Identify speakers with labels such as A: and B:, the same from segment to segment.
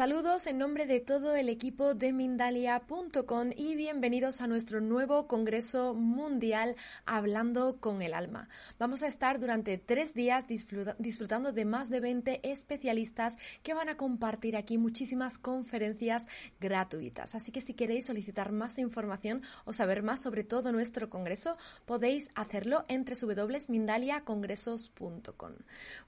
A: Saludos en nombre de todo el equipo de Mindalia.com y bienvenidos a nuestro nuevo Congreso Mundial Hablando con el Alma. Vamos a estar durante tres días disfrutando de más de 20 especialistas que van a compartir aquí muchísimas conferencias gratuitas. Así que si queréis solicitar más información o saber más sobre todo nuestro Congreso, podéis hacerlo entre www.mindaliacongresos.com.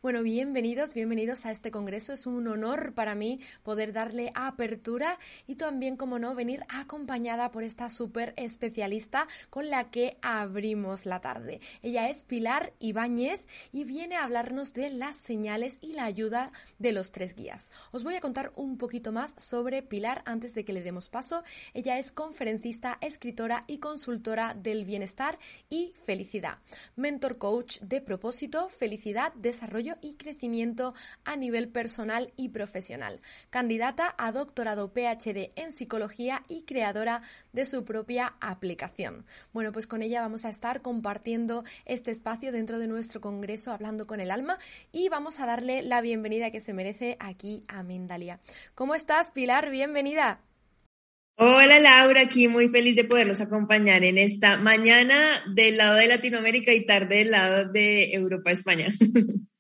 A: Bueno, bienvenidos, bienvenidos a este Congreso. Es un honor para mí poder darle apertura y también, como no, venir acompañada por esta súper especialista con la que abrimos la tarde. Ella es Pilar Ibáñez y viene a hablarnos de las señales y la ayuda de los tres guías. Os voy a contar un poquito más sobre Pilar antes de que le demos paso. Ella es conferencista, escritora y consultora del bienestar y felicidad. Mentor coach de propósito, felicidad, desarrollo y crecimiento a nivel personal y profesional candidata a doctorado PhD en psicología y creadora de su propia aplicación. Bueno, pues con ella vamos a estar compartiendo este espacio dentro de nuestro congreso Hablando con el Alma y vamos a darle la bienvenida que se merece aquí a Mindalia. ¿Cómo estás, Pilar? Bienvenida.
B: Hola Laura, aquí muy feliz de poderlos acompañar en esta mañana del lado de Latinoamérica y tarde del lado de Europa, España.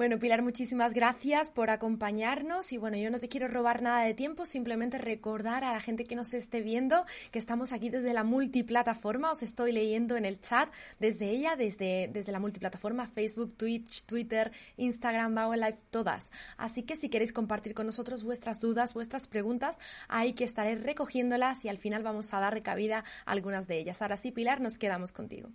A: Bueno, Pilar, muchísimas gracias por acompañarnos y bueno, yo no te quiero robar nada de tiempo, simplemente recordar a la gente que nos esté viendo que estamos aquí desde la multiplataforma, os estoy leyendo en el chat desde ella, desde, desde la multiplataforma Facebook, Twitch, Twitter, Instagram, Bao Live, todas. Así que si queréis compartir con nosotros vuestras dudas, vuestras preguntas, ahí que estaré recogiéndolas y al final vamos a dar cabida a algunas de ellas. Ahora sí, Pilar, nos quedamos contigo.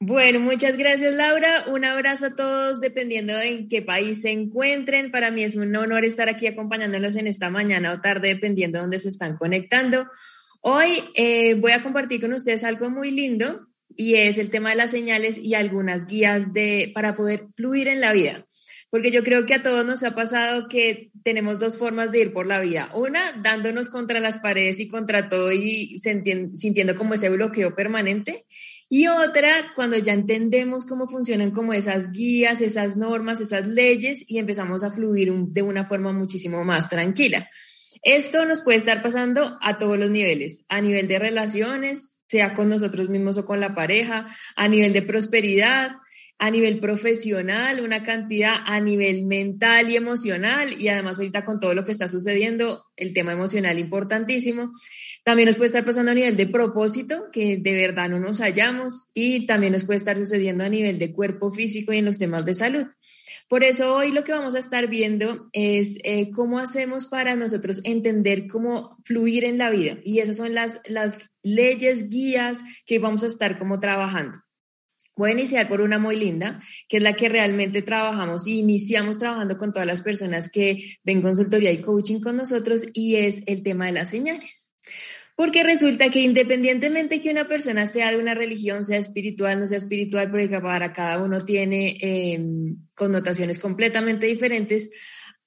B: Bueno, muchas gracias Laura. Un abrazo a todos dependiendo de en qué país se encuentren. Para mí es un honor estar aquí acompañándolos en esta mañana o tarde, dependiendo de dónde se están conectando. Hoy eh, voy a compartir con ustedes algo muy lindo y es el tema de las señales y algunas guías de, para poder fluir en la vida. Porque yo creo que a todos nos ha pasado que tenemos dos formas de ir por la vida. Una, dándonos contra las paredes y contra todo y sintiendo como ese bloqueo permanente. Y otra, cuando ya entendemos cómo funcionan como esas guías, esas normas, esas leyes y empezamos a fluir de una forma muchísimo más tranquila. Esto nos puede estar pasando a todos los niveles, a nivel de relaciones, sea con nosotros mismos o con la pareja, a nivel de prosperidad, a nivel profesional, una cantidad a nivel mental y emocional, y además ahorita con todo lo que está sucediendo, el tema emocional importantísimo. También nos puede estar pasando a nivel de propósito, que de verdad no nos hallamos, y también nos puede estar sucediendo a nivel de cuerpo físico y en los temas de salud. Por eso hoy lo que vamos a estar viendo es eh, cómo hacemos para nosotros entender cómo fluir en la vida. Y esas son las, las leyes, guías que vamos a estar como trabajando. Voy a iniciar por una muy linda, que es la que realmente trabajamos y iniciamos trabajando con todas las personas que ven consultoría y coaching con nosotros y es el tema de las señales. Porque resulta que independientemente que una persona sea de una religión, sea espiritual, no sea espiritual, porque para cada uno tiene em, connotaciones completamente diferentes,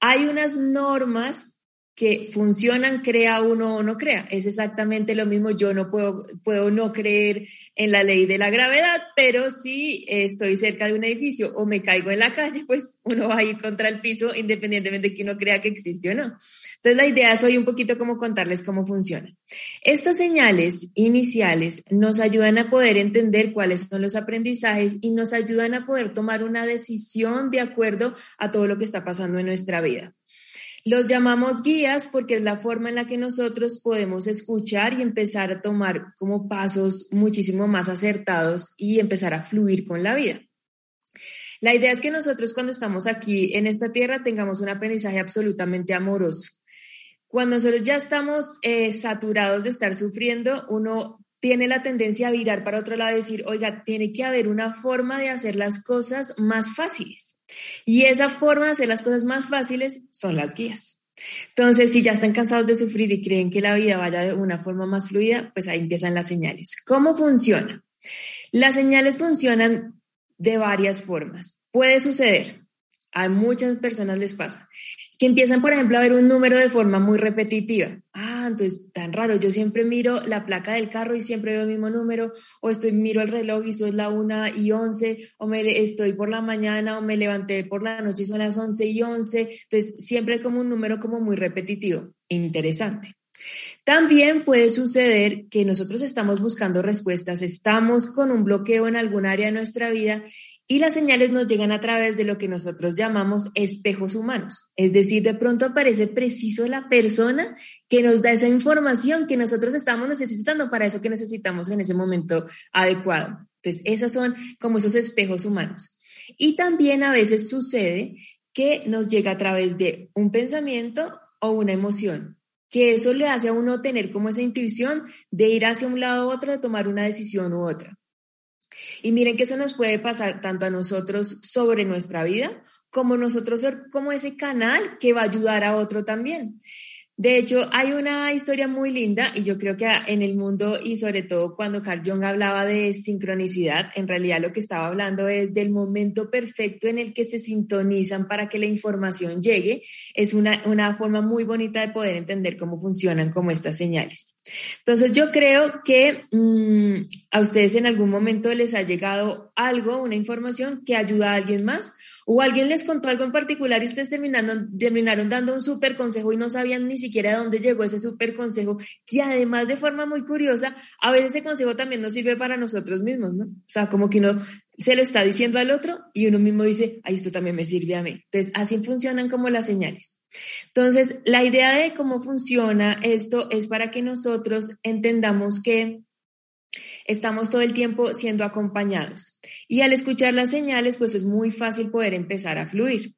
B: hay unas normas que funcionan, crea uno o no crea. Es exactamente lo mismo. Yo no puedo, puedo no creer en la ley de la gravedad, pero si estoy cerca de un edificio o me caigo en la calle, pues uno va a ir contra el piso independientemente de que uno crea que existe o no. Entonces la idea es hoy un poquito como contarles cómo funciona. Estas señales iniciales nos ayudan a poder entender cuáles son los aprendizajes y nos ayudan a poder tomar una decisión de acuerdo a todo lo que está pasando en nuestra vida. Los llamamos guías porque es la forma en la que nosotros podemos escuchar y empezar a tomar como pasos muchísimo más acertados y empezar a fluir con la vida. La idea es que nosotros cuando estamos aquí en esta tierra tengamos un aprendizaje absolutamente amoroso. Cuando nosotros ya estamos eh, saturados de estar sufriendo, uno tiene la tendencia a virar para otro lado y decir, oiga, tiene que haber una forma de hacer las cosas más fáciles. Y esa forma de hacer las cosas más fáciles son las guías. Entonces, si ya están cansados de sufrir y creen que la vida vaya de una forma más fluida, pues ahí empiezan las señales. ¿Cómo funciona? Las señales funcionan de varias formas. Puede suceder, a muchas personas les pasa, que empiezan, por ejemplo, a ver un número de forma muy repetitiva. Ah, entonces tan raro, yo siempre miro la placa del carro y siempre veo el mismo número, o estoy miro el reloj y son la 1 y 11, o me estoy por la mañana o me levanté por la noche y son las 11 y 11, entonces siempre como un número como muy repetitivo, interesante. También puede suceder que nosotros estamos buscando respuestas, estamos con un bloqueo en algún área de nuestra vida y las señales nos llegan a través de lo que nosotros llamamos espejos humanos. Es decir, de pronto aparece preciso la persona que nos da esa información que nosotros estamos necesitando para eso que necesitamos en ese momento adecuado. Entonces, esos son como esos espejos humanos. Y también a veces sucede que nos llega a través de un pensamiento o una emoción, que eso le hace a uno tener como esa intuición de ir hacia un lado u otro, de tomar una decisión u otra. Y miren que eso nos puede pasar tanto a nosotros sobre nuestra vida como nosotros como ese canal que va a ayudar a otro también. De hecho, hay una historia muy linda y yo creo que en el mundo y sobre todo cuando Carl Jung hablaba de sincronicidad, en realidad lo que estaba hablando es del momento perfecto en el que se sintonizan para que la información llegue. Es una, una forma muy bonita de poder entender cómo funcionan como estas señales. Entonces yo creo que mm, a ustedes en algún momento les ha llegado algo, una información que ayuda a alguien más o alguien les contó algo en particular y ustedes terminaron, dando un súper consejo y no sabían ni siquiera de dónde llegó ese súper consejo, que además de forma muy curiosa, a veces ese consejo también nos sirve para nosotros mismos, ¿no? O sea, como que uno se lo está diciendo al otro y uno mismo dice, ay, esto también me sirve a mí. Entonces, así funcionan como las señales. Entonces, la idea de cómo funciona esto es para que nosotros entendamos que estamos todo el tiempo siendo acompañados. Y al escuchar las señales, pues es muy fácil poder empezar a fluir.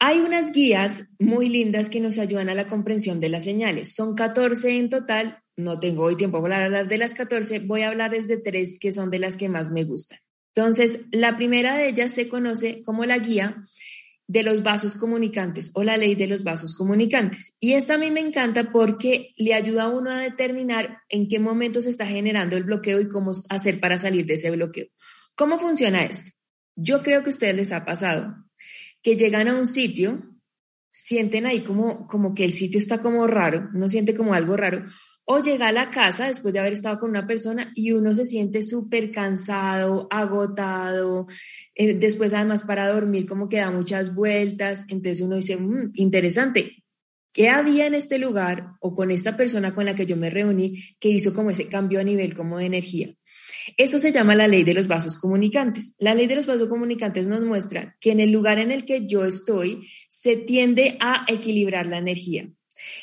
B: Hay unas guías muy lindas que nos ayudan a la comprensión de las señales. Son 14 en total. No tengo hoy tiempo para hablar de las 14. Voy a hablar de tres que son de las que más me gustan. Entonces, la primera de ellas se conoce como la guía de los vasos comunicantes o la ley de los vasos comunicantes. Y esta a mí me encanta porque le ayuda a uno a determinar en qué momento se está generando el bloqueo y cómo hacer para salir de ese bloqueo. ¿Cómo funciona esto? Yo creo que a ustedes les ha pasado que llegan a un sitio, sienten ahí como, como que el sitio está como raro, uno siente como algo raro, o llega a la casa después de haber estado con una persona y uno se siente súper cansado, agotado, eh, después además para dormir como que da muchas vueltas, entonces uno dice, mm, interesante, ¿qué había en este lugar o con esta persona con la que yo me reuní que hizo como ese cambio a nivel como de energía? Eso se llama la ley de los vasos comunicantes. La ley de los vasos comunicantes nos muestra que en el lugar en el que yo estoy se tiende a equilibrar la energía.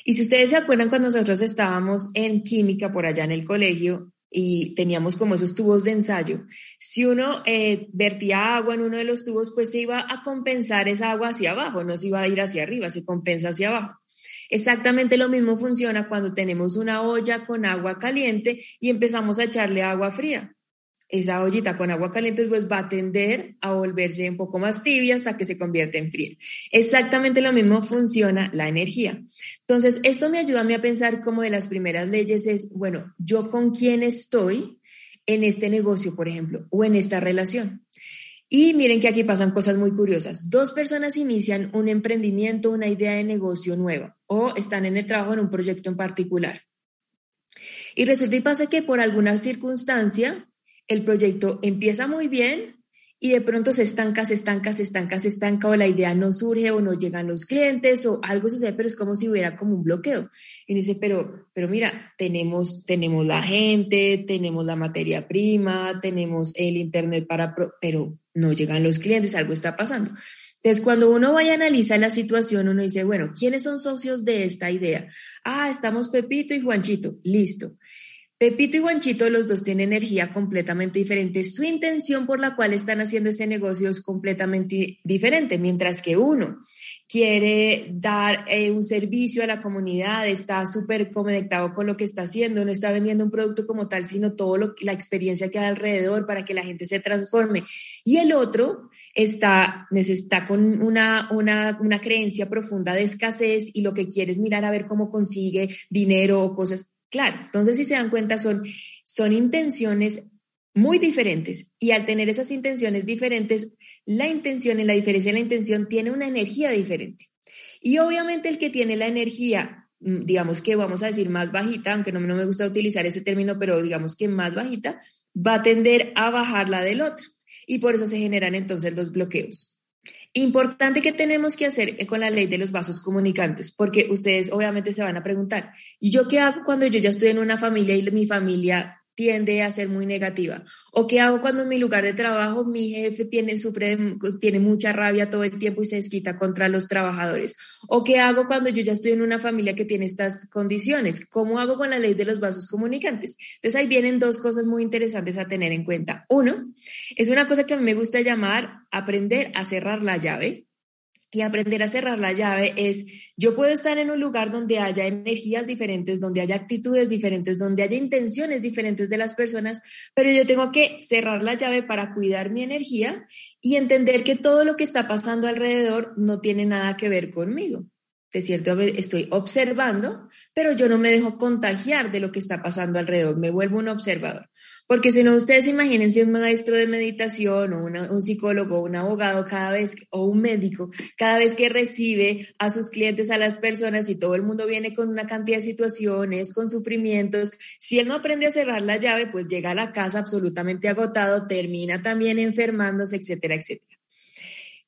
B: Y si ustedes se acuerdan cuando nosotros estábamos en química por allá en el colegio y teníamos como esos tubos de ensayo, si uno eh, vertía agua en uno de los tubos, pues se iba a compensar esa agua hacia abajo, no se iba a ir hacia arriba, se compensa hacia abajo. Exactamente lo mismo funciona cuando tenemos una olla con agua caliente y empezamos a echarle agua fría esa ollita con agua caliente pues va a tender a volverse un poco más tibia hasta que se convierte en fría. Exactamente lo mismo funciona la energía. Entonces, esto me ayuda a mí a pensar como de las primeras leyes es, bueno, yo con quién estoy en este negocio, por ejemplo, o en esta relación. Y miren que aquí pasan cosas muy curiosas. Dos personas inician un emprendimiento, una idea de negocio nueva o están en el trabajo en un proyecto en particular. Y resulta y pasa que por alguna circunstancia el proyecto empieza muy bien y de pronto se estanca, se estanca, se estanca, se estanca o la idea no surge o no llegan los clientes o algo sucede, pero es como si hubiera como un bloqueo. Y dice, pero, pero mira, tenemos, tenemos la gente, tenemos la materia prima, tenemos el internet para, pero no llegan los clientes, algo está pasando. Entonces, cuando uno vaya a analizar la situación, uno dice, bueno, ¿quiénes son socios de esta idea? Ah, estamos Pepito y Juanchito, listo. Pepito y Juanchito, los dos tienen energía completamente diferente. Su intención por la cual están haciendo ese negocio es completamente diferente, mientras que uno quiere dar eh, un servicio a la comunidad, está súper conectado con lo que está haciendo, no está vendiendo un producto como tal, sino todo lo, la experiencia que hay alrededor para que la gente se transforme. Y el otro está, está con una, una, una creencia profunda de escasez y lo que quiere es mirar a ver cómo consigue dinero o cosas Claro, entonces si se dan cuenta son, son intenciones muy diferentes y al tener esas intenciones diferentes, la intención en la diferencia de la intención tiene una energía diferente. Y obviamente el que tiene la energía mm, digamos que vamos a decir más bajita, aunque no, no me gusta utilizar ese término, pero digamos que más bajita, va a tender a bajar la del otro. Y por eso se generan entonces los bloqueos. Importante que tenemos que hacer con la ley de los vasos comunicantes, porque ustedes obviamente se van a preguntar, ¿y yo qué hago cuando yo ya estoy en una familia y mi familia tiende a ser muy negativa. ¿O qué hago cuando en mi lugar de trabajo mi jefe tiene, sufre, tiene mucha rabia todo el tiempo y se desquita contra los trabajadores? ¿O qué hago cuando yo ya estoy en una familia que tiene estas condiciones? ¿Cómo hago con la ley de los vasos comunicantes? Entonces ahí vienen dos cosas muy interesantes a tener en cuenta. Uno, es una cosa que a mí me gusta llamar aprender a cerrar la llave. Y aprender a cerrar la llave es, yo puedo estar en un lugar donde haya energías diferentes, donde haya actitudes diferentes, donde haya intenciones diferentes de las personas, pero yo tengo que cerrar la llave para cuidar mi energía y entender que todo lo que está pasando alrededor no tiene nada que ver conmigo. De cierto, estoy observando, pero yo no me dejo contagiar de lo que está pasando alrededor, me vuelvo un observador. Porque si no, ustedes imagínense un maestro de meditación o un psicólogo, un abogado cada vez, o un médico, cada vez que recibe a sus clientes, a las personas y todo el mundo viene con una cantidad de situaciones, con sufrimientos, si él no aprende a cerrar la llave, pues llega a la casa absolutamente agotado, termina también enfermándose, etcétera, etcétera.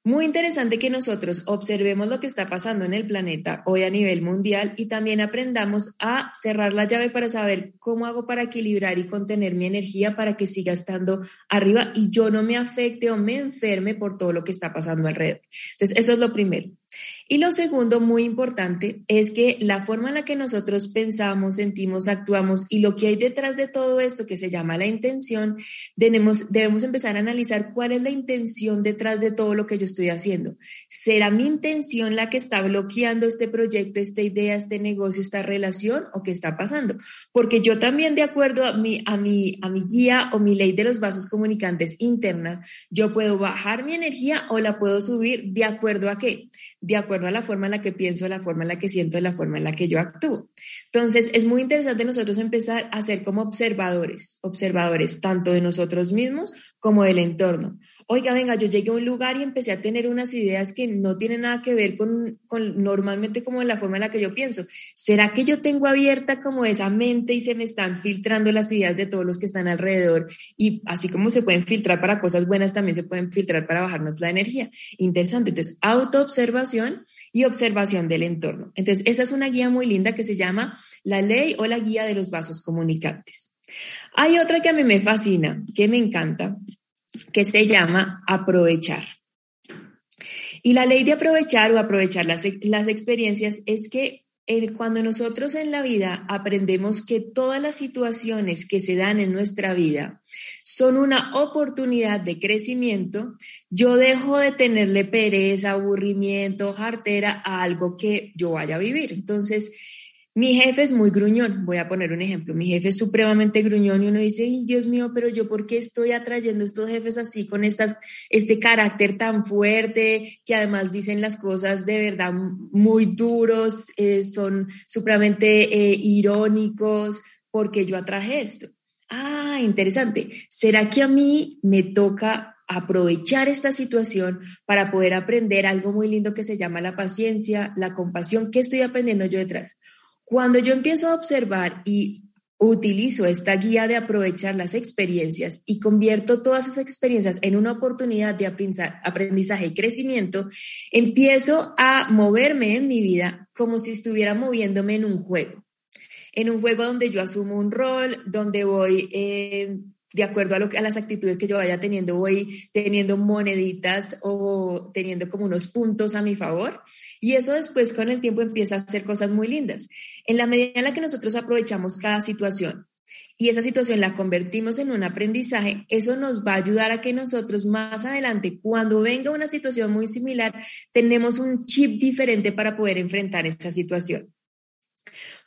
B: Muy interesante que nosotros observemos lo que está pasando en el planeta hoy a nivel mundial y también aprendamos a cerrar la llave para saber cómo hago para equilibrar y contener mi energía para que siga estando arriba y yo no me afecte o me enferme por todo lo que está pasando alrededor. Entonces, eso es lo primero. Y lo segundo, muy importante, es que la forma en la que nosotros pensamos, sentimos, actuamos y lo que hay detrás de todo esto que se llama la intención, debemos, debemos empezar a analizar cuál es la intención detrás de todo lo que yo estoy haciendo. ¿Será mi intención la que está bloqueando este proyecto, esta idea, este negocio, esta relación o qué está pasando? Porque yo también, de acuerdo a mi, a mi, a mi guía o mi ley de los vasos comunicantes internas, yo puedo bajar mi energía o la puedo subir de acuerdo a qué? De acuerdo a la forma en la que pienso, la forma en la que siento, la forma en la que yo actúo. Entonces, es muy interesante nosotros empezar a ser como observadores, observadores tanto de nosotros mismos como del entorno oiga, venga, yo llegué a un lugar y empecé a tener unas ideas que no tienen nada que ver con, normalmente como la forma en la que yo pienso. ¿Será que yo tengo abierta como esa mente y se me están filtrando las ideas de todos los que están alrededor? Y así como se pueden filtrar para cosas buenas, también se pueden filtrar para bajarnos la energía. Interesante. Entonces, autoobservación y observación del entorno. Entonces, esa es una guía muy linda que se llama la ley o la guía de los vasos comunicantes. Hay otra que a mí me fascina, que me encanta, que se llama aprovechar. Y la ley de aprovechar o aprovechar las, las experiencias es que cuando nosotros en la vida aprendemos que todas las situaciones que se dan en nuestra vida son una oportunidad de crecimiento, yo dejo de tenerle pereza, aburrimiento, jartera a algo que yo vaya a vivir. Entonces, mi jefe es muy gruñón, voy a poner un ejemplo, mi jefe es supremamente gruñón y uno dice, Dios mío, pero yo por qué estoy atrayendo estos jefes así con estas, este carácter tan fuerte, que además dicen las cosas de verdad muy duros, eh, son supremamente eh, irónicos, porque yo atraje esto. Ah, interesante. ¿Será que a mí me toca aprovechar esta situación para poder aprender algo muy lindo que se llama la paciencia, la compasión? ¿Qué estoy aprendiendo yo detrás? Cuando yo empiezo a observar y utilizo esta guía de aprovechar las experiencias y convierto todas esas experiencias en una oportunidad de aprendizaje y crecimiento, empiezo a moverme en mi vida como si estuviera moviéndome en un juego. En un juego donde yo asumo un rol, donde voy eh, de acuerdo a, lo a las actitudes que yo vaya teniendo, voy teniendo moneditas o teniendo como unos puntos a mi favor. Y eso después con el tiempo empieza a hacer cosas muy lindas. En la medida en la que nosotros aprovechamos cada situación y esa situación la convertimos en un aprendizaje, eso nos va a ayudar a que nosotros más adelante, cuando venga una situación muy similar, tenemos un chip diferente para poder enfrentar esa situación.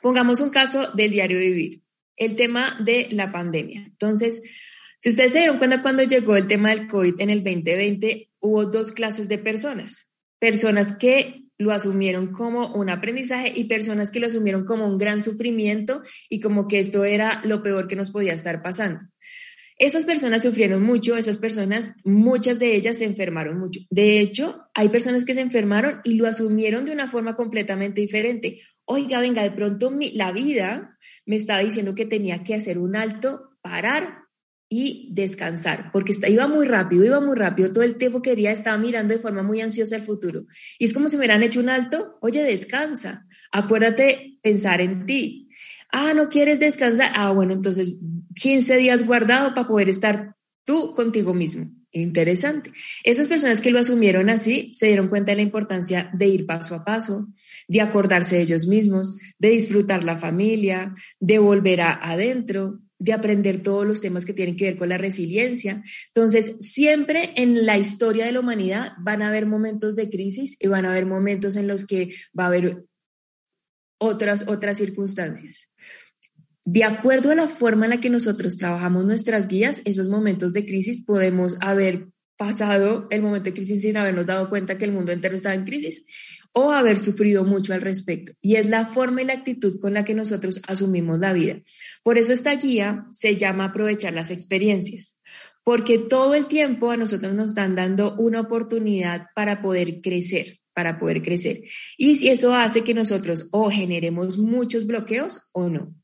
B: Pongamos un caso del diario vivir el tema de la pandemia. Entonces, si ustedes se dieron cuenta cuando llegó el tema del COVID en el 2020, hubo dos clases de personas. Personas que lo asumieron como un aprendizaje y personas que lo asumieron como un gran sufrimiento y como que esto era lo peor que nos podía estar pasando. Esas personas sufrieron mucho, esas personas, muchas de ellas se enfermaron mucho. De hecho, hay personas que se enfermaron y lo asumieron de una forma completamente diferente oiga, venga, de pronto la vida me estaba diciendo que tenía que hacer un alto, parar y descansar, porque iba muy rápido, iba muy rápido, todo el tiempo quería, estaba mirando de forma muy ansiosa el futuro. Y es como si me hubieran hecho un alto, oye, descansa, acuérdate pensar en ti. Ah, ¿no quieres descansar? Ah, bueno, entonces 15 días guardado para poder estar tú contigo mismo. Interesante. Esas personas que lo asumieron así se dieron cuenta de la importancia de ir paso a paso, de acordarse de ellos mismos, de disfrutar la familia, de volver a adentro, de aprender todos los temas que tienen que ver con la resiliencia. Entonces, siempre en la historia de la humanidad van a haber momentos de crisis y van a haber momentos en los que va a haber otras, otras circunstancias. De acuerdo a la forma en la que nosotros trabajamos nuestras guías, esos momentos de crisis podemos haber pasado el momento de crisis sin habernos dado cuenta que el mundo entero estaba en crisis o haber sufrido mucho al respecto. Y es la forma y la actitud con la que nosotros asumimos la vida. Por eso esta guía se llama aprovechar las experiencias, porque todo el tiempo a nosotros nos están dando una oportunidad para poder crecer para poder crecer. Y si eso hace que nosotros o generemos muchos bloqueos o no.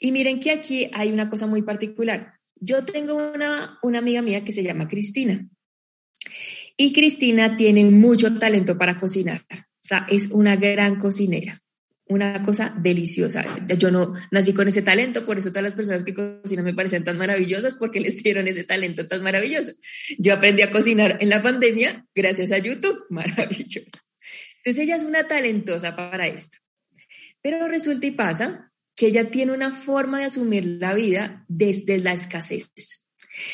B: Y miren que aquí hay una cosa muy particular. Yo tengo una, una amiga mía que se llama Cristina. Y Cristina tiene mucho talento para cocinar. O sea, es una gran cocinera. Una cosa deliciosa. Yo no nací con ese talento, por eso todas las personas que cocinan me parecen tan maravillosas porque les dieron ese talento tan maravilloso. Yo aprendí a cocinar en la pandemia gracias a YouTube. Maravilloso. Entonces ella es una talentosa para esto. Pero resulta y pasa que ella tiene una forma de asumir la vida desde la escasez.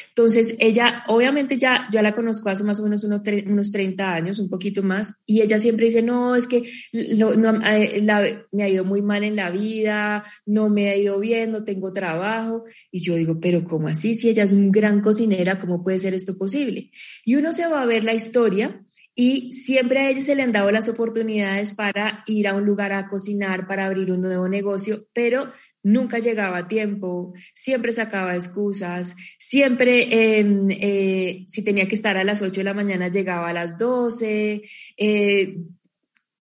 B: Entonces, ella, obviamente ya, ya la conozco hace más o menos unos, unos 30 años, un poquito más, y ella siempre dice, no, es que no, eh, me ha ido muy mal en la vida, no me ha ido bien, no tengo trabajo. Y yo digo, pero ¿cómo así? Si ella es un gran cocinera, ¿cómo puede ser esto posible? Y uno se va a ver la historia y siempre a ella se le han dado las oportunidades para ir a un lugar a cocinar, para abrir un nuevo negocio, pero nunca llegaba a tiempo, siempre sacaba excusas, siempre em, eh, si tenía que estar a las 8 de la mañana llegaba a las 12, eh,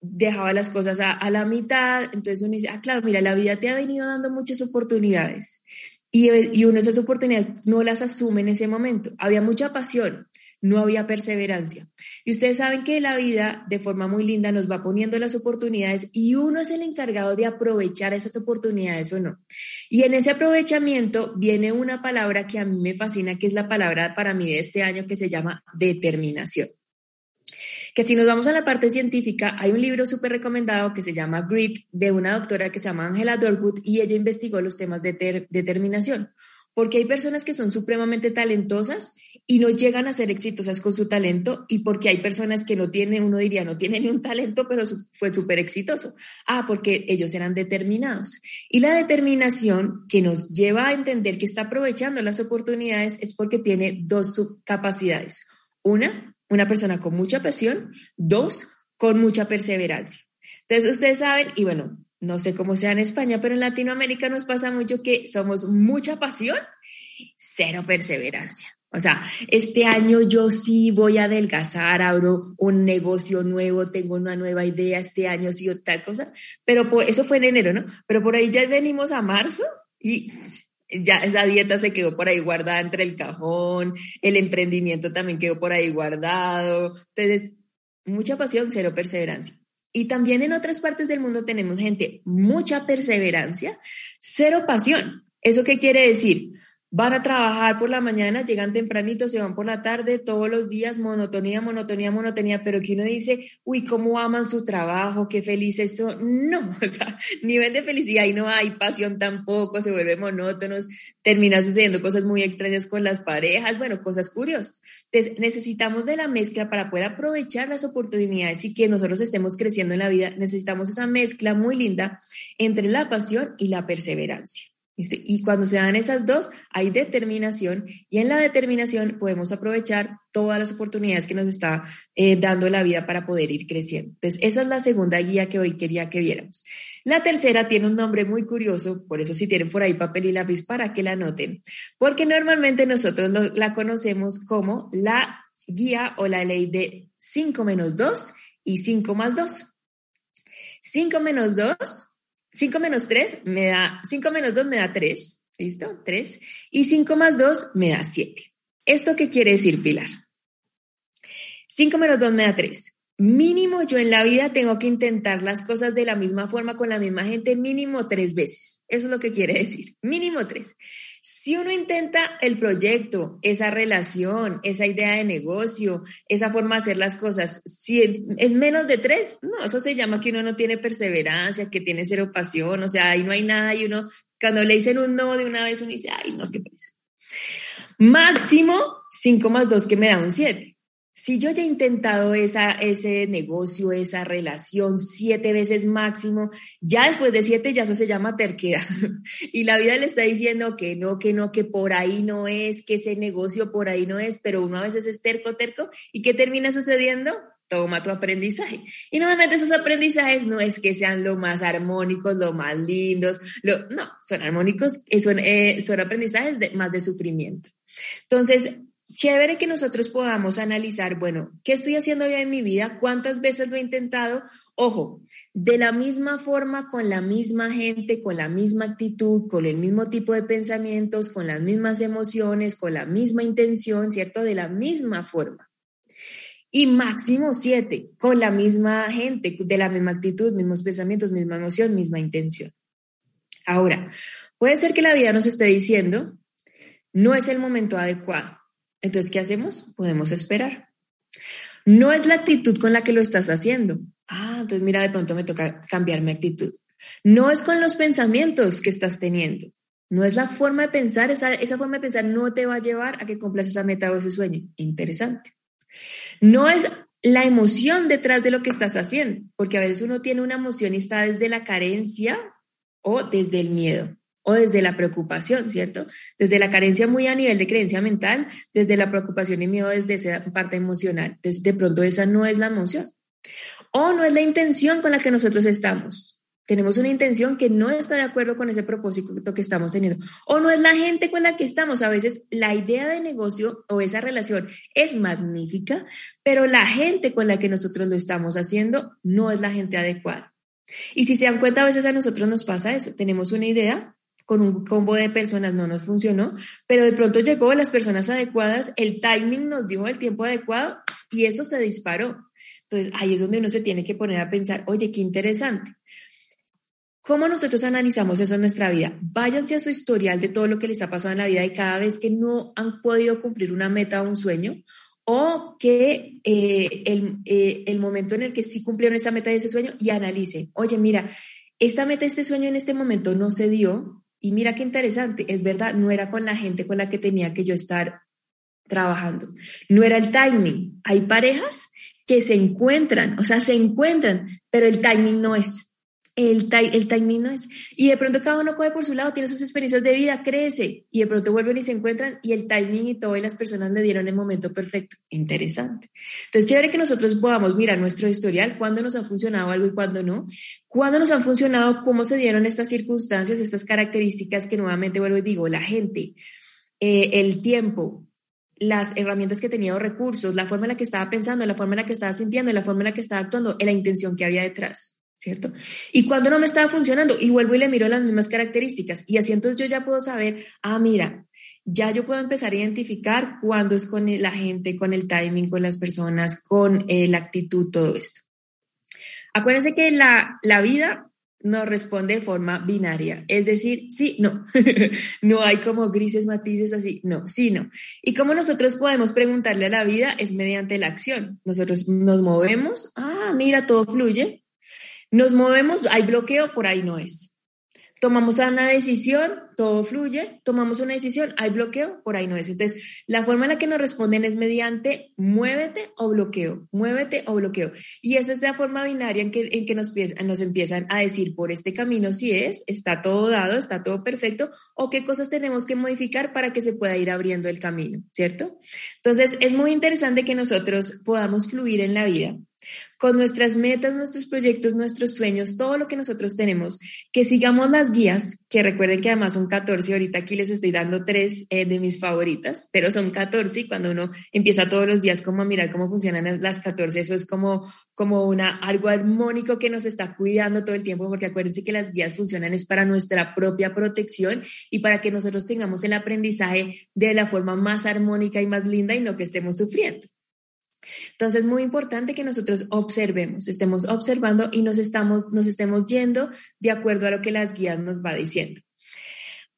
B: dejaba las cosas a, la mitad. Entonces uno dice, ah, claro, mira, la vida te ha venido dando muchas oportunidades y, y uno esas oportunidades no las asume en ese momento. Había mucha pasión, no había perseverancia. Y ustedes saben que la vida de forma muy linda nos va poniendo las oportunidades y uno es el encargado de aprovechar esas oportunidades o no. Y en ese aprovechamiento viene una palabra que a mí me fascina, que es la palabra para mí de este año que se llama determinación. Que si nos vamos a la parte científica, hay un libro súper recomendado que se llama Grit de una doctora que se llama Angela Dorwood y ella investigó los temas de determinación porque hay personas que son supremamente talentosas y no llegan a ser exitosas con su talento y porque hay personas que no tienen, uno diría, no tienen ni un talento, pero fue súper exitoso. Ah, porque ellos eran determinados. Y la determinación que nos lleva a entender que está aprovechando las oportunidades es porque tiene dos capacidades. Una, una persona con mucha pasión. Dos, con mucha perseverancia. Entonces, ustedes saben, y bueno, no sé cómo sea en España, pero en Latinoamérica nos pasa mucho que somos mucha pasión, cero perseverancia. O sea, este año yo sí voy a adelgazar, abro un negocio nuevo, tengo una nueva idea, este año sí o tal cosa, pero por, eso fue en enero, ¿no? Pero por ahí ya venimos a marzo y ya esa dieta se quedó por ahí guardada entre el cajón, el emprendimiento también quedó por ahí guardado. Entonces, mucha pasión, cero perseverancia. Y también en otras partes del mundo tenemos gente, mucha perseverancia, cero pasión. ¿Eso qué quiere decir? Van a trabajar por la mañana, llegan tempranito, se van por la tarde, todos los días, monotonía, monotonía, monotonía, pero que uno dice, uy, cómo aman su trabajo, qué felices son. No, o sea, nivel de felicidad y no hay pasión tampoco, se vuelve monótonos, termina sucediendo cosas muy extrañas con las parejas, bueno, cosas curiosas. Entonces, necesitamos de la mezcla para poder aprovechar las oportunidades y que nosotros estemos creciendo en la vida, necesitamos esa mezcla muy linda entre la pasión y la perseverancia. Y cuando se dan esas dos, hay determinación y en la determinación podemos aprovechar todas las oportunidades que nos está eh, dando la vida para poder ir creciendo. Entonces, esa es la segunda guía que hoy quería que viéramos. La tercera tiene un nombre muy curioso, por eso si tienen por ahí papel y lápiz para que la anoten, porque normalmente nosotros la conocemos como la guía o la ley de 5 menos 2 y 5 más 2. 5 menos 2, 5 menos 3 me da, 5 menos 2 me da 3. ¿Listo? 3. Y 5 más 2 me da 7. ¿Esto qué quiere decir, Pilar? 5 menos 2 me da 3. Mínimo yo en la vida tengo que intentar las cosas de la misma forma con la misma gente mínimo tres veces. Eso es lo que quiere decir. Mínimo tres. Si uno intenta el proyecto, esa relación, esa idea de negocio, esa forma de hacer las cosas, si es, menos de tres, no, eso se llama que uno no tiene perseverancia, que tiene cero pasión, o sea, ahí no hay nada y uno, cuando le dicen un no de una vez, uno dice, ay, no, qué pasa. Máximo 5 más 2 que me da un 7. Si yo ya he intentado esa, ese negocio, esa relación siete veces máximo, ya después de siete ya eso se llama terquedad. Y la vida le está diciendo que no, que no, que por ahí no es, que ese negocio por ahí no es, pero uno a veces es terco, terco. ¿Y qué termina sucediendo? Toma tu aprendizaje. Y normalmente esos aprendizajes no es que sean lo más armónicos, lo más lindos, lo, no, son armónicos, eh, son, eh, son aprendizajes de, más de sufrimiento. Entonces, chévere que nosotros podamos analizar, bueno, ¿qué estoy haciendo ya en mi vida? ¿Cuántas veces lo he intentado? Ojo, de la misma forma, con la misma gente, con la misma actitud, con el mismo tipo de pensamientos, con las mismas emociones, con la misma intención, ¿cierto? De la misma forma. Y máximo siete, con la misma gente, de la misma actitud, mismos pensamientos, misma emoción, misma intención. Ahora, puede ser que la vida nos esté diciendo, no es el momento adecuado entonces, ¿qué hacemos? Podemos esperar. No es la actitud con la que lo estás haciendo. Ah, entonces mira, de pronto me toca cambiar mi actitud. No es con los pensamientos que estás teniendo. No es la forma de pensar, esa, forma de pensar no te va a llevar a que cumplas esa meta o ese sueño. Interesante. No es la emoción detrás de lo que estás haciendo, porque a veces uno tiene una emoción y está desde la carencia o desde el miedo o desde la preocupación, ¿cierto? Desde la carencia muy a nivel de creencia mental, desde la preocupación y miedo desde esa parte emocional. Entonces, de pronto esa no es la emoción. O no es la intención con la que nosotros estamos. Tenemos una intención que no está de acuerdo con ese propósito que estamos teniendo. O no es la gente con la que estamos. A veces la idea de negocio o esa relación es magnífica, pero la gente con la que nosotros lo estamos haciendo no es la gente adecuada. Y si se dan cuenta, a veces a nosotros nos pasa eso. Tenemos una idea, con un combo de personas no nos funcionó, pero de pronto llegó las personas adecuadas, el timing nos dio el tiempo adecuado y eso se disparó. Entonces ahí es donde uno se tiene que poner a pensar, oye, qué interesante. ¿Cómo nosotros analizamos eso en nuestra vida? Váyanse a su historial de todo lo que les ha pasado en la vida y cada vez que no han podido cumplir una meta o un sueño, o que eh, el, eh, el, momento en el que sí cumplieron esa meta y ese sueño y analicen, oye, mira, esta meta, este sueño en este momento no se dio, y mira qué interesante, es verdad, no era con la gente con la que tenía que yo estar trabajando. No era el timing. Hay parejas que se encuentran, o sea, se encuentran, pero el timing no es. El, el timing no es. Y de pronto cada uno coge por su lado, tiene sus experiencias de vida, crece y de pronto vuelven y se encuentran y el timing y todo y las personas le dieron el momento perfecto. Interesante. Entonces, chévere que nosotros podamos mirar nuestro historial, cuándo nos ha funcionado algo y cuándo no, cuándo nos han funcionado, cómo se dieron estas circunstancias, estas características que nuevamente vuelvo y digo, la gente, eh, el tiempo, las herramientas que tenía o recursos, la forma en la que estaba pensando, la forma en la que estaba sintiendo, la forma en la que estaba actuando, la intención que había detrás. ¿Cierto? Y cuando no me estaba funcionando, y vuelvo y le miro las mismas características, y así entonces yo ya puedo saber, ah, mira, ya yo puedo empezar a identificar cuándo es con la gente, con el timing, con las personas, con eh, la actitud, todo esto. Acuérdense que la, la vida nos responde de forma binaria, es decir, sí, no, no hay como grises matices así, no, sí, no. Y cómo nosotros podemos preguntarle a la vida es mediante la acción. Nosotros nos movemos, ah, mira, todo fluye, nos movemos, hay bloqueo, por ahí no es. Tomamos una decisión, todo fluye, tomamos una decisión, hay bloqueo, por ahí no es. Entonces, la forma en la que nos responden es mediante muévete o bloqueo, muévete o bloqueo. Y esa es la forma binaria en que, nos empiezan a decir por este camino si es, está todo dado, está todo perfecto, o qué cosas tenemos que modificar para que se pueda ir abriendo el camino, ¿cierto? Entonces, es muy interesante que nosotros podamos fluir en la vida con nuestras metas, nuestros proyectos, nuestros sueños, todo lo que nosotros tenemos, que sigamos las guías, que recuerden que además son 14, ahorita aquí les estoy dando tres eh, de mis favoritas, pero son 14 y cuando uno empieza todos los días como a mirar cómo funcionan las 14, eso es como, como una, algo armónico que nos está cuidando todo el tiempo, porque acuérdense que las guías funcionan es para nuestra propia protección y para que nosotros tengamos el aprendizaje de la forma más armónica y más linda y no que estemos sufriendo. Entonces, muy importante que nosotros observemos, estemos observando y nos, estamos, nos estemos yendo de acuerdo a lo que las guías nos va diciendo.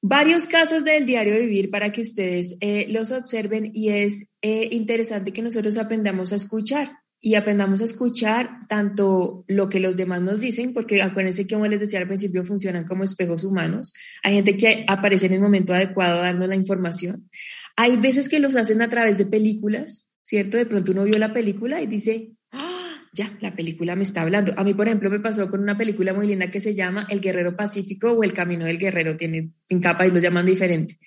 B: Varios casos del diario vivir para que ustedes eh, los observen y es eh, interesante que nosotros aprendamos a escuchar y aprendamos a escuchar tanto lo que los demás nos dicen, porque acuérdense que como les decía al principio funcionan como espejos humanos. Hay gente que aparece en el momento adecuado dando la información. Hay veces que los hacen a través de películas, ¿cierto? De pronto uno vio la película y dice, ah, ya, la película me está hablando. A mí, por ejemplo, me pasó con una película muy linda que se llama El Guerrero Pacífico o El Camino del Guerrero, tiene en capa y lo llaman diferente.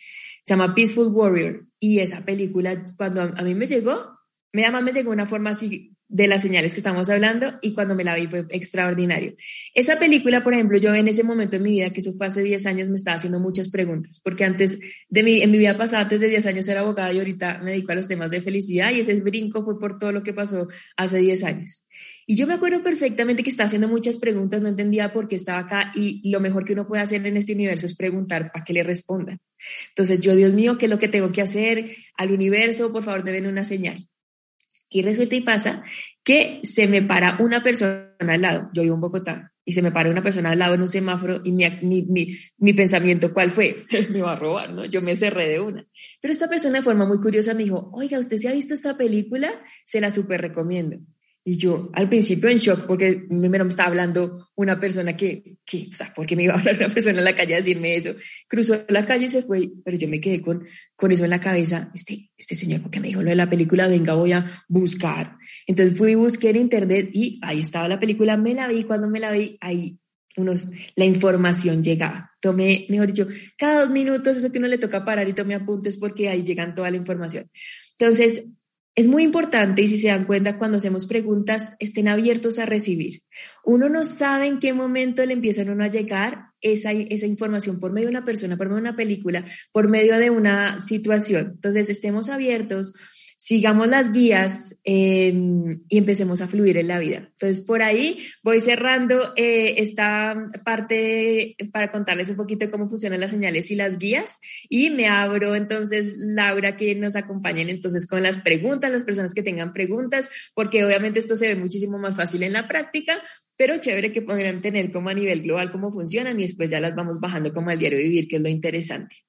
B: Se llama Peaceful Warrior. Y esa película, cuando a, mí me llegó, me llama, me llegó una forma así de las señales que estamos hablando y cuando me la vi fue extraordinario. Esa película, por ejemplo, yo en ese momento en mi vida, que eso fue hace 10 años, me estaba haciendo muchas preguntas, porque antes de mi, en mi vida pasada, antes de 10 años era abogada y ahorita me dedico a los temas de felicidad y ese brinco fue por todo lo que pasó hace 10 años. Y yo me acuerdo perfectamente que estaba haciendo muchas preguntas, no entendía por qué estaba acá y lo mejor que uno puede hacer en este universo es preguntar para que le respondan. Entonces yo, Dios mío, ¿qué es lo que tengo que hacer? Al universo, por favor, deben una señal. Y resulta y pasa que se me para una persona al lado, yo vivo en Bogotá, y se me para una persona al lado en un semáforo y mi, mi, mi, pensamiento, ¿cuál fue? me va a robar, ¿no? Yo me cerré de una. Pero esta persona de forma muy curiosa me dijo, oiga, ¿usted se ha visto esta película? Se la súper recomiendo. Y yo al principio en shock porque primero me estaba hablando una persona que, que, o sea, ¿por qué me iba a hablar una persona en la calle a decirme eso? Cruzó la calle y se fue, pero yo me quedé con, con eso en la cabeza. Este, este señor, porque me dijo lo de la película, venga, voy a buscar. Entonces fui busqué en internet y ahí estaba la película, me la vi, cuando me la vi, ahí unos, la información llegaba. Tomé, mejor dicho, cada dos minutos, eso que uno le toca parar y tome apuntes porque ahí llegan toda la información. Entonces, es muy importante y si se dan cuenta cuando hacemos preguntas, estén abiertos a recibir. Uno no sabe en qué momento le empiezan a uno a llegar esa, esa información por medio de una persona, por medio de una película, por medio de una situación. Entonces, estemos abiertos sigamos las guías em, y empecemos a fluir en la vida. Entonces, por ahí voy cerrando eh, esta parte para contarles un poquito cómo funcionan las señales y las guías y me abro entonces, Laura, que nos acompañen entonces con las preguntas, las personas que tengan preguntas, porque obviamente esto se ve muchísimo más fácil en la práctica, pero chévere que podrían tener como a nivel global cómo funcionan y después ya las vamos bajando como al diario vivir, que es lo interesante.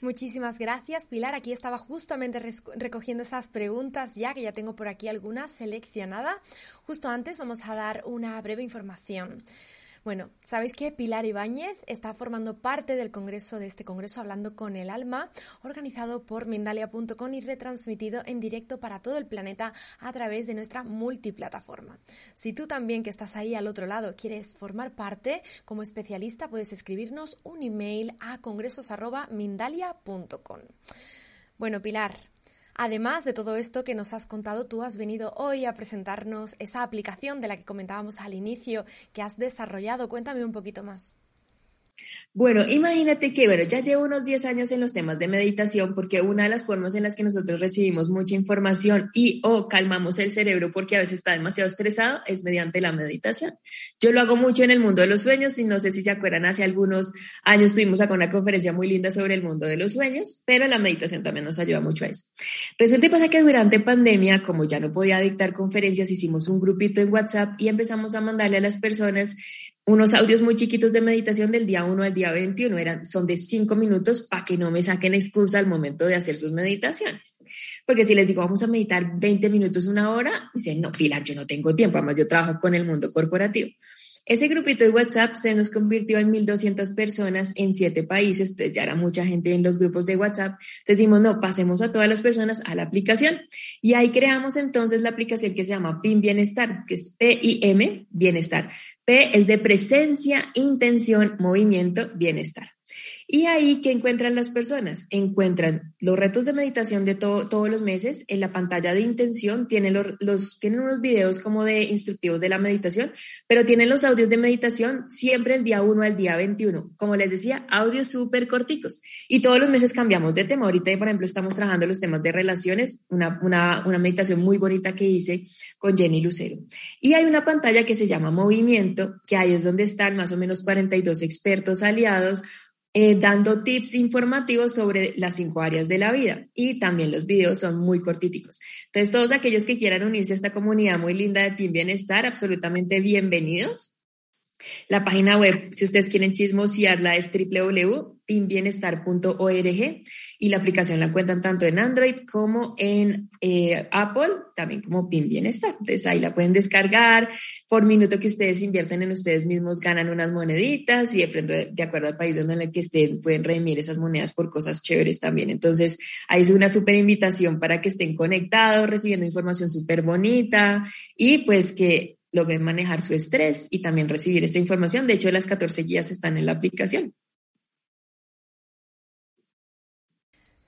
A: Muchísimas gracias, Pilar. Aquí estaba justamente recogiendo esas preguntas ya, que ya tengo por aquí algunas seleccionadas. Justo antes vamos a dar una breve información. Bueno, sabéis que Pilar Ibáñez está formando parte del congreso de este congreso Hablando con el Alma, organizado por Mindalia.com y retransmitido en directo para todo el planeta a través de nuestra multiplataforma. Si tú también que estás ahí al otro lado quieres formar parte como especialista, puedes escribirnos un email a congresos.mindalia.com. Bueno, Pilar, Además de todo esto que nos has contado, tú has venido hoy a presentarnos esa aplicación de la que comentábamos al inicio que has desarrollado. Cuéntame un poquito más.
B: Bueno, imagínate que, bueno, ya llevo unos 10 años en los temas de meditación porque una de las formas en las que nosotros recibimos mucha información y o calmamos el cerebro porque a veces está demasiado estresado es mediante la meditación. Yo lo hago mucho en el mundo de los sueños y no sé si se acuerdan, hace algunos años tuvimos acá una conferencia muy linda sobre el mundo de los sueños, pero la meditación también nos ayuda mucho a eso. Resulta y pasa que durante pandemia, como ya no podía dictar conferencias, hicimos un grupito en WhatsApp y empezamos a mandarle a las personas unos audios muy chiquitos de meditación del día 1 al día 21, eran, son de 5 minutos para que no me saquen excusa al momento de hacer sus meditaciones. Porque si les digo, vamos a meditar 20 minutos, una hora, dicen, no, Pilar, yo no tengo tiempo, además yo trabajo con el mundo corporativo. Ese grupito de WhatsApp se nos convirtió en 1.200 personas en 7 países, entonces ya era mucha gente en los grupos de WhatsApp. Entonces dijimos, no, pasemos a todas las personas a la aplicación. Y ahí creamos entonces la aplicación que se llama PIM Bienestar, que es P-I-M, Bienestar. P es de presencia, intención, movimiento, bienestar. Y ahí, ¿qué encuentran las personas? Encuentran los retos de meditación de todos los meses. En la pantalla de intención tienen, los, tienen unos videos como de instructivos de la meditación, pero tienen los audios de meditación siempre el día 1 al día 21. Como les decía, audios súper corticos. Y todos los meses cambiamos de tema. Ahorita, por ejemplo, estamos trabajando los temas de relaciones, una, una, una meditación muy bonita que hice con Jenny Lucero. Y hay una pantalla que se llama movimiento, que ahí es donde están más o menos 42 expertos aliados eh, dando tips informativos sobre las cinco áreas de la vida y también los videos son muy cortíticos. Entonces, todos aquellos que quieran unirse a esta comunidad muy linda de Team Bienestar, absolutamente bienvenidos. La página web, si ustedes quieren chismosearla, es www.pinbienestar.org y la aplicación la cuentan tanto en Android como en eh, Apple, también como Pin Bienestar. Entonces ahí la pueden descargar. Por minuto que ustedes invierten en ustedes mismos ganan unas moneditas y de, de acuerdo al país donde en el que estén pueden redimir esas monedas por cosas chéveres también. Entonces ahí es una súper invitación para que estén conectados, recibiendo información súper bonita y pues que logren manejar su estrés y también recibir esta información. De hecho, las 14 guías están en la aplicación.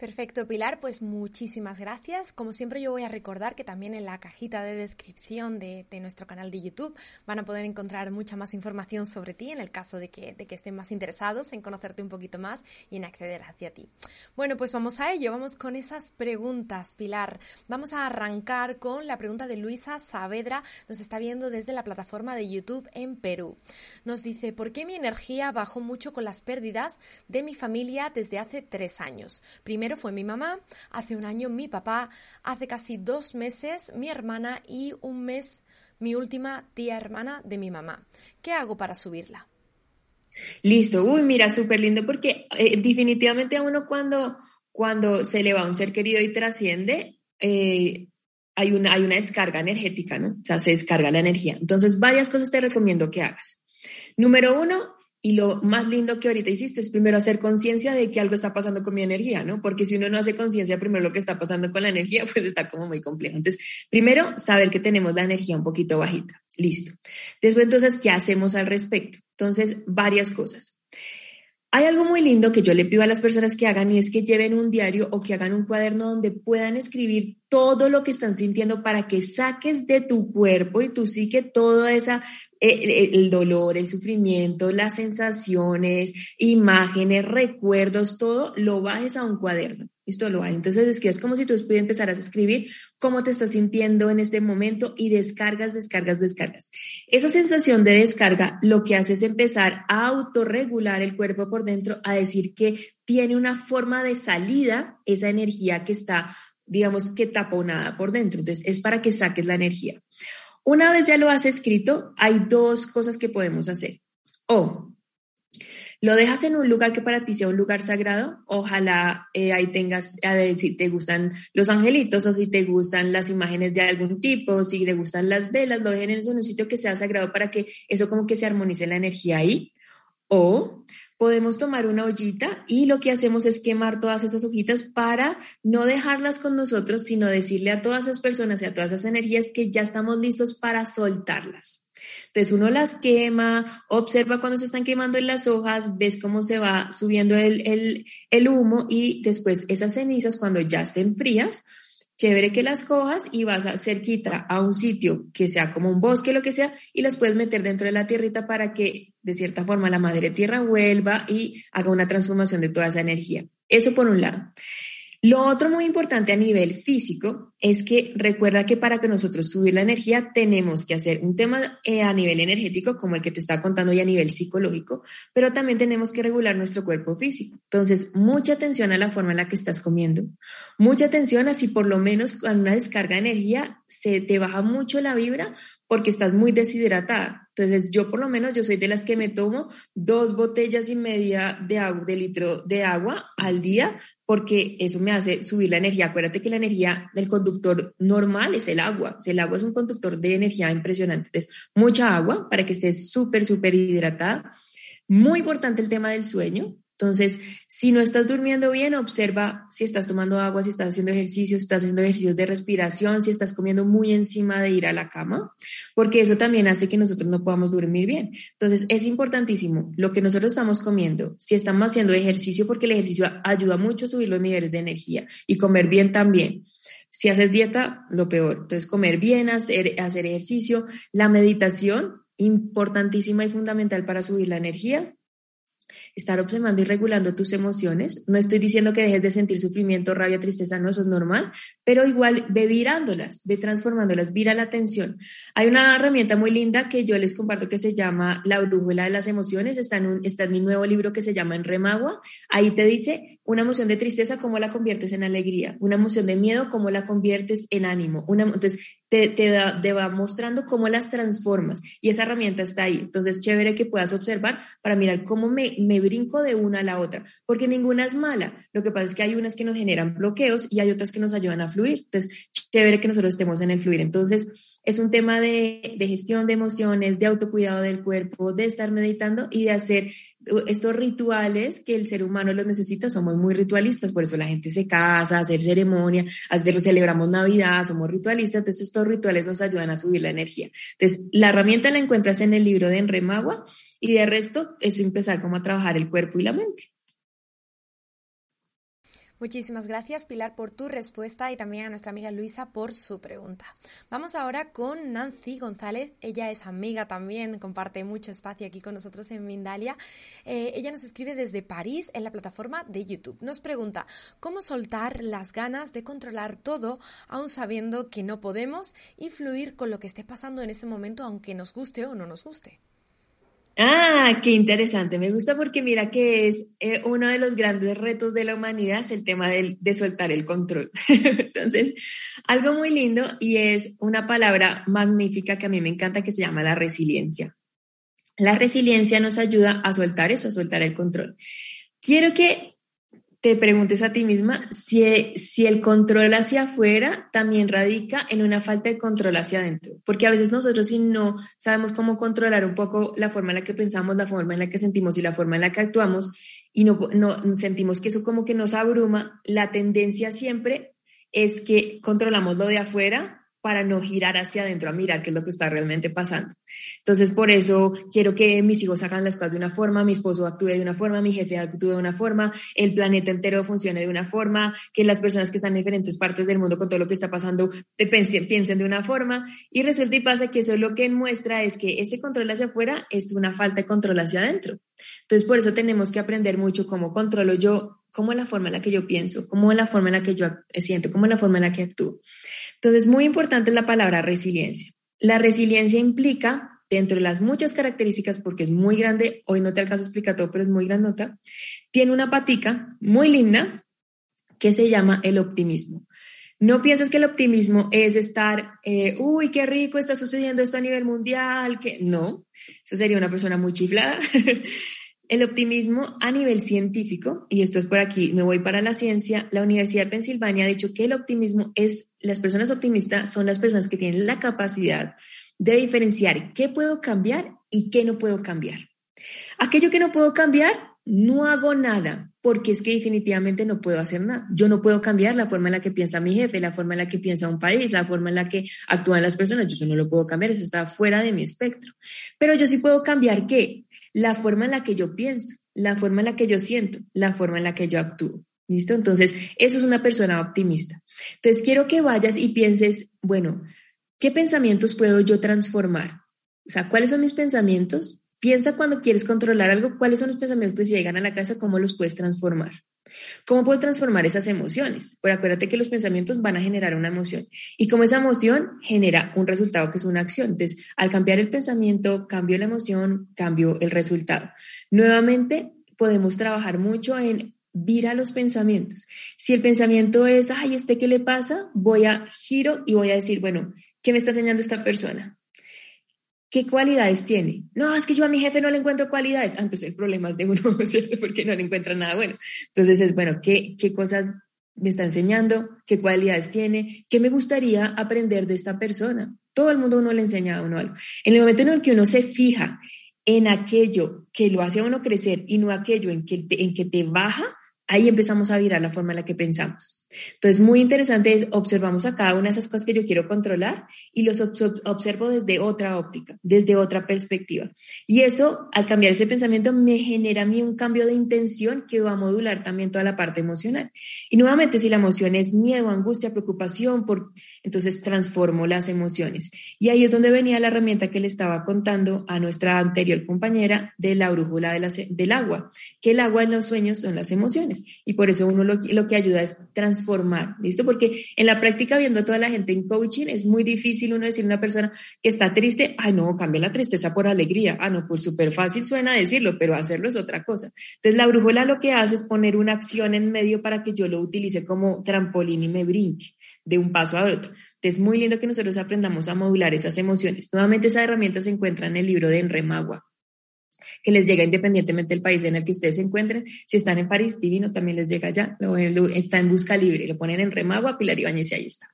A: Perfecto, Pilar, pues muchísimas gracias. Como siempre yo voy a recordar que también en la cajita de descripción de, nuestro canal de YouTube van a poder encontrar mucha más información sobre ti en el caso de que, de que estén más interesados en conocerte un poquito más y en acceder hacia ti. Bueno, pues vamos a ello, vamos con esas preguntas, Pilar. Vamos a arrancar con la pregunta de Luisa Saavedra, nos está viendo desde la plataforma de YouTube en Perú. Nos dice, ¿por qué mi energía bajó mucho con las pérdidas de mi familia desde hace tres años? Primero fue mi mamá, hace un año mi papá, hace casi dos meses mi hermana y un mes mi última tía hermana de mi mamá. ¿Qué hago para subirla?
B: Listo, uy, mira, súper lindo porque eh, definitivamente a uno cuando, cuando se le va un ser querido y trasciende, eh, hay, una, hay una descarga energética, ¿no? O sea, se descarga la energía. Entonces, varias cosas te recomiendo que hagas. Número uno, y lo más lindo que ahorita hiciste es primero hacer conciencia de que algo está pasando con mi energía, ¿no? Porque si uno no hace conciencia primero lo que está pasando con la energía, pues está como muy complejo. Entonces, primero, saber que tenemos la energía un poquito bajita. Listo. Después, entonces, ¿qué hacemos al respecto? Entonces, varias cosas. Hay algo muy lindo que yo le pido a las personas que hagan y es que lleven un diario o que hagan un cuaderno donde puedan escribir todo lo que están sintiendo para que saques de tu cuerpo y tu psique toda esa el, dolor, el sufrimiento, las sensaciones, imágenes, recuerdos, todo lo bajes a un cuaderno. Lo bajes. Entonces es que es como si tú pudieras empezar a escribir cómo te estás sintiendo en este momento y descargas, descargas, descargas. Esa sensación de descarga lo que hace es empezar a autorregular el cuerpo por dentro, a decir que tiene una forma de salida esa energía que está, digamos, que taponada por dentro. Entonces es para que saques la energía. Una vez ya lo has escrito, hay dos cosas que podemos hacer. O lo dejas en un lugar que para ti sea un lugar sagrado. Ojalá eh, ahí tengas, si te gustan los angelitos o si te gustan las imágenes de algún tipo, si te gustan las velas, lo dejen en un sitio que sea sagrado para que eso como que se armonice la energía ahí. O podemos tomar una ollita y lo que hacemos es quemar todas esas hojitas para no dejarlas con nosotros, sino decirle a todas esas personas y a todas esas energías que ya estamos listos para soltarlas. Entonces uno las quema, observa cuando se están quemando en las hojas, ves cómo se va subiendo el, el, el humo y después esas cenizas cuando ya estén frías, chévere que las cojas y vas a cerquita a un sitio que sea como un bosque, lo que sea, y las puedes meter dentro de la tierrita para que de cierta forma la madre tierra vuelva y haga una transformación de toda esa energía. Eso por un lado. Lo otro muy importante a nivel físico es que recuerda que para que nosotros subir la energía tenemos que hacer un tema eh, a nivel energético, como el que te estaba contando, y a nivel psicológico, pero también tenemos que regular nuestro cuerpo físico. Entonces, mucha atención a la forma en la que estás comiendo, mucha atención a si por lo menos con una descarga de energía se te baja mucho la vibra porque estás muy deshidratada. Entonces, yo por lo menos, yo soy de las que me tomo dos botellas y media de, agua, de litro de agua al día, porque eso me hace subir la energía. Acuérdate que la energía del conductor normal es el agua. El agua es un conductor de energía impresionante. Entonces, mucha agua para que estés súper, súper hidratada. Muy importante el tema del sueño. Entonces, si no estás durmiendo bien, observa si estás tomando agua, si estás haciendo ejercicio, si estás haciendo ejercicios de respiración, si estás comiendo muy encima de ir a la cama, porque eso también hace que nosotros no podamos dormir bien. Entonces, es importantísimo lo que nosotros estamos comiendo, si estamos haciendo ejercicio, porque el ejercicio ayuda mucho a subir los niveles de energía y comer bien también. Si haces dieta, lo peor. Entonces, comer bien, hacer, hacer ejercicio, la meditación, importantísima y fundamental para subir la energía estar observando y regulando tus emociones. No estoy diciendo que dejes de sentir sufrimiento, rabia, tristeza, no, eso es normal, pero igual ve virándolas, ve transformándolas, vira la atención. Hay una herramienta muy linda que yo les comparto que se llama La brújula de las emociones, está en, un, está en mi nuevo libro que se llama En Remagua. Ahí te dice una emoción de tristeza, cómo la conviertes en alegría, una emoción de miedo, cómo la conviertes en ánimo. Una, entonces, te, te, va mostrando cómo las transformas y esa herramienta está ahí. Entonces, chévere que puedas observar para mirar cómo me, me brinco de una a la otra, porque ninguna es mala. Lo que pasa es que hay unas que nos generan bloqueos y hay otras que nos ayudan a fluir. Entonces, chévere que nosotros estemos en el fluir. Entonces, es un tema de, de, gestión de emociones, de autocuidado del cuerpo, de estar meditando y de hacer estos rituales que el ser humano los necesita. Somos muy ritualistas, por eso la gente se casa, hacer ceremonia, hacer, celebramos Navidad, somos ritualistas. Entonces, estos rituales nos ayudan a subir la energía. Entonces, la herramienta la encuentras en el libro de Enremagua y de resto es empezar como a trabajar el cuerpo y la mente.
A: Muchísimas gracias Pilar por tu respuesta y también a nuestra amiga Luisa por su pregunta. Vamos ahora con Nancy González. Ella es amiga también, comparte mucho espacio aquí con nosotros en Mindalia. Eh, ella nos escribe desde París en la plataforma de YouTube. Nos pregunta, ¿cómo soltar las ganas de controlar todo aún sabiendo que no podemos influir con lo que esté pasando en ese momento aunque nos guste o no nos guste?
B: Ah, qué interesante. Me gusta porque mira que es eh, uno de los grandes retos de la humanidad, es el tema de, de soltar el control. Entonces, algo muy lindo y es una palabra magnífica que a mí me encanta que se llama la resiliencia. La resiliencia nos ayuda a soltar eso, a soltar el control. Quiero que te preguntes a ti misma si, si el control hacia afuera también radica en una falta de control hacia adentro, porque a veces nosotros si no sabemos cómo controlar un poco la forma en la que pensamos, la forma en la que sentimos y la forma en la que actuamos y no, no sentimos que eso como que nos abruma, la tendencia siempre es que controlamos lo de afuera para no girar hacia adentro a mirar qué es lo que está realmente pasando. Entonces, por eso quiero que mis hijos hagan las cosas de una forma, mi esposo actúe de una forma, mi jefe actúe de una forma, el planeta entero funcione de una forma, que las personas que están en diferentes partes del mundo con todo lo que está pasando piensen de una forma. Y resulta y pasa que eso lo que muestra es que ese control hacia afuera es una falta de control hacia adentro. Entonces, por eso tenemos que aprender mucho cómo controlo yo cómo es la forma en la que yo pienso, cómo es la forma en la que yo siento, cómo es la forma en la que actúo. Entonces, muy importante la palabra resiliencia. La resiliencia implica, dentro de las muchas características, porque es muy grande, hoy no te alcanzo a explicar todo, pero es muy grandota, tiene una patica muy linda que se llama el optimismo. No piensas que el optimismo es estar, eh, uy, qué rico está sucediendo esto a nivel mundial, que no, eso sería una persona muy chiflada. El optimismo a nivel científico, y esto es por aquí, me voy para la ciencia, la Universidad de Pensilvania ha dicho que el optimismo es, las personas optimistas son las personas que tienen la capacidad de diferenciar qué puedo cambiar y qué no puedo cambiar. Aquello que no puedo cambiar, no hago nada, porque es que definitivamente no puedo hacer nada. Yo no puedo cambiar la forma en la que piensa mi jefe, la forma en la que piensa un país, la forma en la que actúan las personas. Yo eso no lo puedo cambiar, eso está fuera de mi espectro. Pero yo sí puedo cambiar qué? La forma en la que yo pienso, la forma en la que yo siento, la forma en la que yo actúo. ¿Listo? Entonces, eso es una persona optimista. Entonces, quiero que vayas y pienses, bueno, ¿qué pensamientos puedo yo transformar? O sea, ¿cuáles son mis pensamientos? Piensa cuando quieres controlar algo, cuáles son los pensamientos que si llegan a la casa, cómo los puedes transformar. ¿Cómo puedes transformar esas emociones? Pero acuérdate que los pensamientos van a generar una emoción y como esa emoción genera un resultado que es una acción. Entonces, al cambiar el pensamiento, cambio la emoción, cambio el resultado. Nuevamente, podemos trabajar mucho en vira los pensamientos. Si el pensamiento es, ay, ¿este qué le pasa? Voy a giro y voy a decir, bueno, ¿qué me está enseñando esta persona? ¿Qué cualidades tiene? No, es que yo a mi jefe no le encuentro cualidades. Ah, entonces el problema es de uno, ¿cierto? Porque no le encuentra nada bueno. Entonces es, bueno, ¿qué, qué cosas me está enseñando? ¿Qué cualidades tiene? ¿Qué me gustaría aprender de esta persona? Todo el mundo uno le enseña a uno algo. En el momento en el que uno se fija en aquello que lo hace a uno crecer y no aquello en que en que te baja, ahí empezamos a virar la forma en la que pensamos. Entonces, muy interesante es, observamos a cada una de esas cosas que yo quiero controlar y los observo desde otra óptica, desde otra perspectiva. Y eso, al cambiar ese pensamiento, me genera a mí un cambio de intención que va a modular también toda la parte emocional. Y nuevamente, si la emoción es miedo, angustia, preocupación, por, entonces transformo las emociones. Y ahí es donde venía la herramienta que le estaba contando a nuestra anterior compañera de la brújula del agua, que el agua en los sueños son las emociones. Y por eso uno lo, lo que ayuda es transformar transformar, ¿listo? Porque en la práctica, viendo a toda la gente en coaching, es muy difícil uno decir a una persona que está triste, ay, no, cambia la tristeza por alegría. Ah, no, pues súper fácil suena decirlo, pero hacerlo es otra cosa. Entonces, la brújula lo que hace es poner una acción en medio para que yo lo utilice como trampolín y me brinque de un paso a otro. Es muy lindo que nosotros aprendamos a modular esas emociones. Nuevamente, esa herramienta se encuentra en el libro de Enremagua que les llega independientemente del país en el que ustedes se encuentren. Si están en París, divino, también les llega allá. Está en busca libre, lo ponen en Remagua, Pilar Ibáñez y ahí está.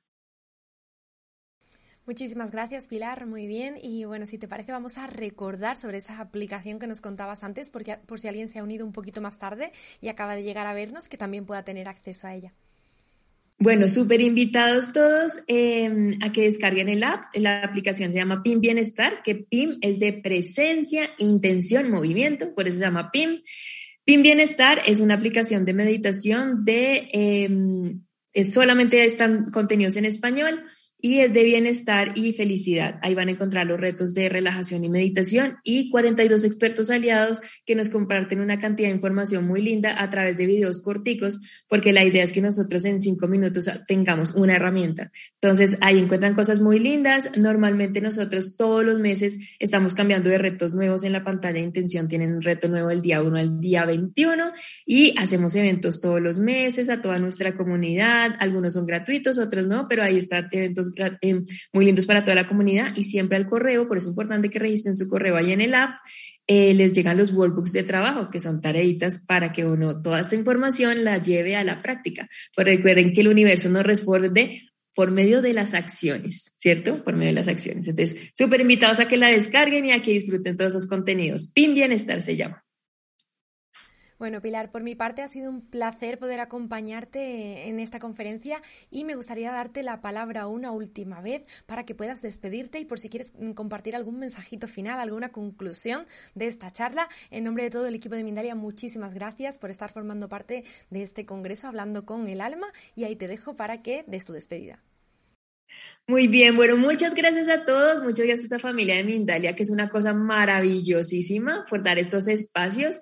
A: Muchísimas gracias, Pilar. Muy bien. Y bueno, si te parece, vamos a recordar sobre esa aplicación que nos contabas antes, porque por si alguien se ha unido un poquito más tarde y acaba de llegar a vernos, que también pueda tener acceso a ella.
B: Bueno, súper invitados todos em, a que descarguen el app. La aplicación se llama PIM Bienestar, que PIM es de presencia, intención, movimiento, por eso se llama PIM. PIM Bienestar es una aplicación de meditación de, em, solamente están contenidos en español y es de bienestar y felicidad. Ahí van a encontrar los retos de relajación y meditación y 42 expertos aliados que nos comparten una cantidad de información muy linda a través de videos corticos, porque la idea es que nosotros en cinco minutos tengamos una herramienta. Entonces, ahí encuentran cosas muy lindas. Normalmente nosotros todos los meses estamos cambiando de retos nuevos en la pantalla de intención. Tienen un reto nuevo el día 1 al día 21 y hacemos eventos todos los meses a toda nuestra comunidad. Algunos son gratuitos, otros no, pero ahí están eventos eh, muy lindos para toda la comunidad y siempre al correo, por eso es importante que registren su correo ahí en el app, eh, les llegan los workbooks de trabajo, que son tareitas para que uno toda esta información la lleve a la práctica. Pues recuerden que el universo nos responde por medio de las acciones, ¿cierto? Por medio de las acciones. Entonces, súper invitados a que la descarguen y a que disfruten todos esos contenidos. PIN Bienestar se llama.
A: Bueno, Pilar, por mi parte ha sido un placer poder acompañarte en esta conferencia y me gustaría darte la palabra una última vez para que puedas despedirte y por si quieres compartir algún mensajito final, alguna conclusión de esta charla. En nombre de todo el equipo de Mindalia, muchísimas gracias por estar formando parte de este congreso hablando con el alma y ahí te dejo para que des tu despedida.
B: Muy bien, bueno, muchas gracias a todos, muchas gracias a esta familia de Mindalia, que es una cosa maravillosísima por dar estos espacios.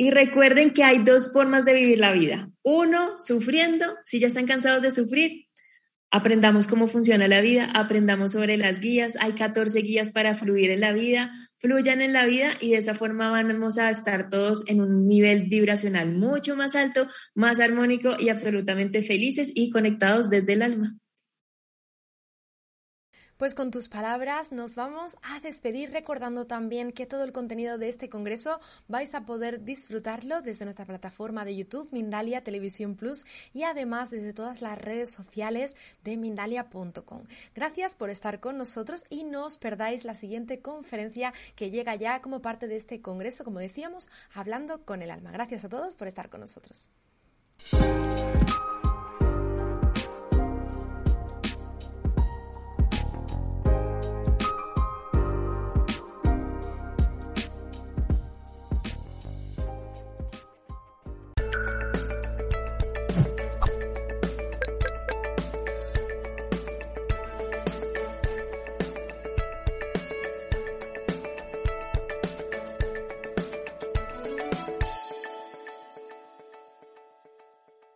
B: Y recuerden que hay dos formas de vivir la vida. Uno, sufriendo. Si ya están cansados de sufrir, aprendamos cómo funciona la vida, aprendamos sobre las guías. Hay 14 guías para fluir en la vida. Fluyan en la vida y de esa forma vamos a estar todos en un nivel vibracional mucho más alto, más armónico y absolutamente felices y conectados desde el alma.
A: Pues con tus palabras nos vamos a despedir recordando también que todo el contenido de este congreso vais a poder disfrutarlo desde nuestra plataforma de YouTube Mindalia Televisión Plus y además desde todas las redes sociales de mindalia.com. Gracias por estar con nosotros y no os perdáis la siguiente conferencia que llega ya como parte de este congreso, como decíamos, hablando con el alma. Gracias a todos por estar con nosotros.